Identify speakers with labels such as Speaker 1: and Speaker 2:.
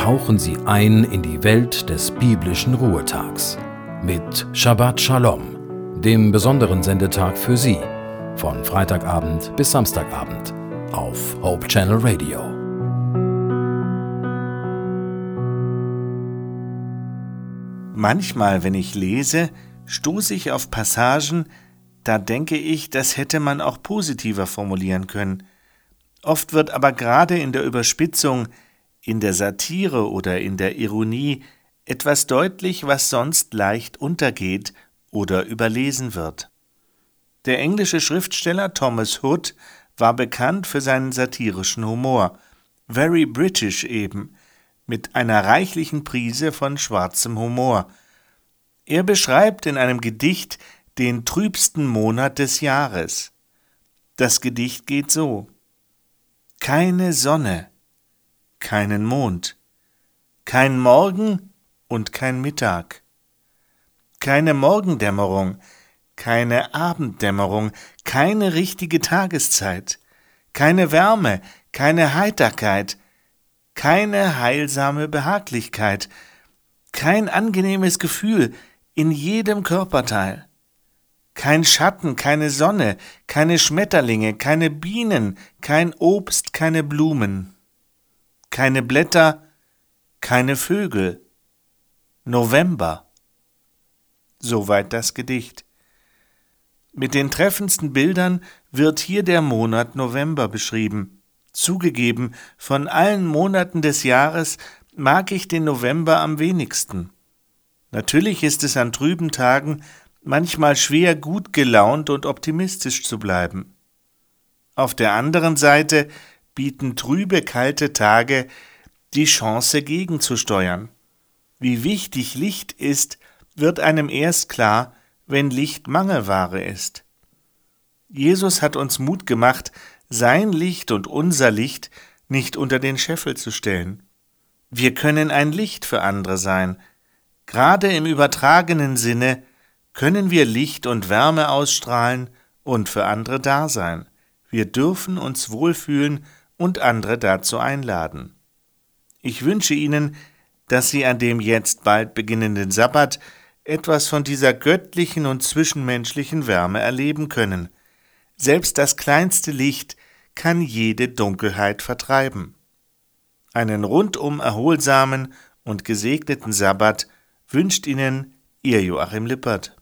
Speaker 1: tauchen Sie ein in die Welt des biblischen Ruhetags mit Shabbat Shalom, dem besonderen Sendetag für Sie, von Freitagabend bis Samstagabend auf Hope Channel Radio.
Speaker 2: Manchmal, wenn ich lese, stoße ich auf Passagen, da denke ich, das hätte man auch positiver formulieren können. Oft wird aber gerade in der Überspitzung, in der Satire oder in der Ironie etwas deutlich, was sonst leicht untergeht oder überlesen wird. Der englische Schriftsteller Thomas Hood war bekannt für seinen satirischen Humor, very British eben, mit einer reichlichen Prise von schwarzem Humor. Er beschreibt in einem Gedicht den trübsten Monat des Jahres. Das Gedicht geht so keine Sonne, keinen Mond, kein Morgen und kein Mittag, keine Morgendämmerung, keine Abenddämmerung, keine richtige Tageszeit, keine Wärme, keine Heiterkeit, keine heilsame Behaglichkeit, kein angenehmes Gefühl in jedem Körperteil, kein Schatten, keine Sonne, keine Schmetterlinge, keine Bienen, kein Obst, keine Blumen, keine Blätter, keine Vögel. November. Soweit das Gedicht. Mit den treffendsten Bildern wird hier der Monat November beschrieben. Zugegeben, von allen Monaten des Jahres mag ich den November am wenigsten. Natürlich ist es an trüben Tagen manchmal schwer gut gelaunt und optimistisch zu bleiben. Auf der anderen Seite bieten trübe, kalte Tage die Chance gegenzusteuern. Wie wichtig Licht ist, wird einem erst klar, wenn Licht Mangelware ist. Jesus hat uns Mut gemacht, sein Licht und unser Licht nicht unter den Scheffel zu stellen. Wir können ein Licht für andere sein. Gerade im übertragenen Sinne können wir Licht und Wärme ausstrahlen und für andere da sein. Wir dürfen uns wohlfühlen und andere dazu einladen. Ich wünsche Ihnen, dass Sie an dem jetzt bald beginnenden Sabbat etwas von dieser göttlichen und zwischenmenschlichen Wärme erleben können. Selbst das kleinste Licht kann jede Dunkelheit vertreiben. Einen rundum erholsamen und gesegneten Sabbat wünscht Ihnen Ihr Joachim Lippert.